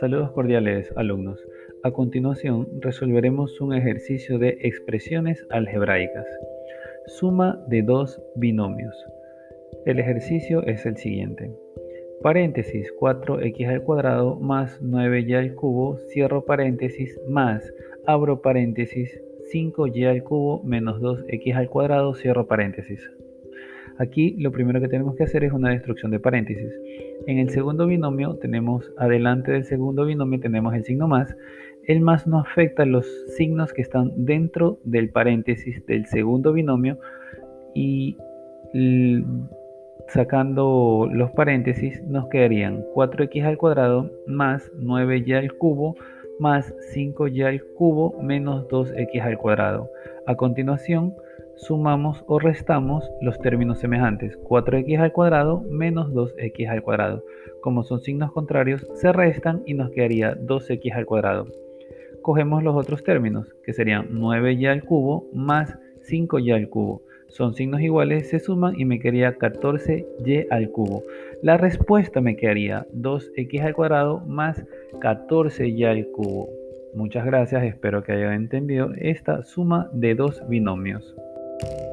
Saludos cordiales alumnos. A continuación resolveremos un ejercicio de expresiones algebraicas. Suma de dos binomios. El ejercicio es el siguiente. Paréntesis 4x al cuadrado más 9y al cubo, cierro paréntesis, más, abro paréntesis, 5y al cubo menos 2x al cuadrado, cierro paréntesis. Aquí lo primero que tenemos que hacer es una destrucción de paréntesis. En el segundo binomio tenemos, adelante del segundo binomio tenemos el signo más. El más no afecta los signos que están dentro del paréntesis del segundo binomio y sacando los paréntesis nos quedarían 4x al cuadrado más 9y al cubo más 5y al cubo menos 2x al cuadrado. A continuación, sumamos o restamos los términos semejantes. 4x al cuadrado menos 2x al cuadrado. Como son signos contrarios, se restan y nos quedaría 2x al cuadrado. Cogemos los otros términos, que serían 9y al cubo más 5y al cubo. Son signos iguales, se suman y me quedaría 14y al cubo. La respuesta me quedaría 2x al cuadrado más 14y al cubo. Muchas gracias, espero que hayan entendido esta suma de dos binomios. Thank you.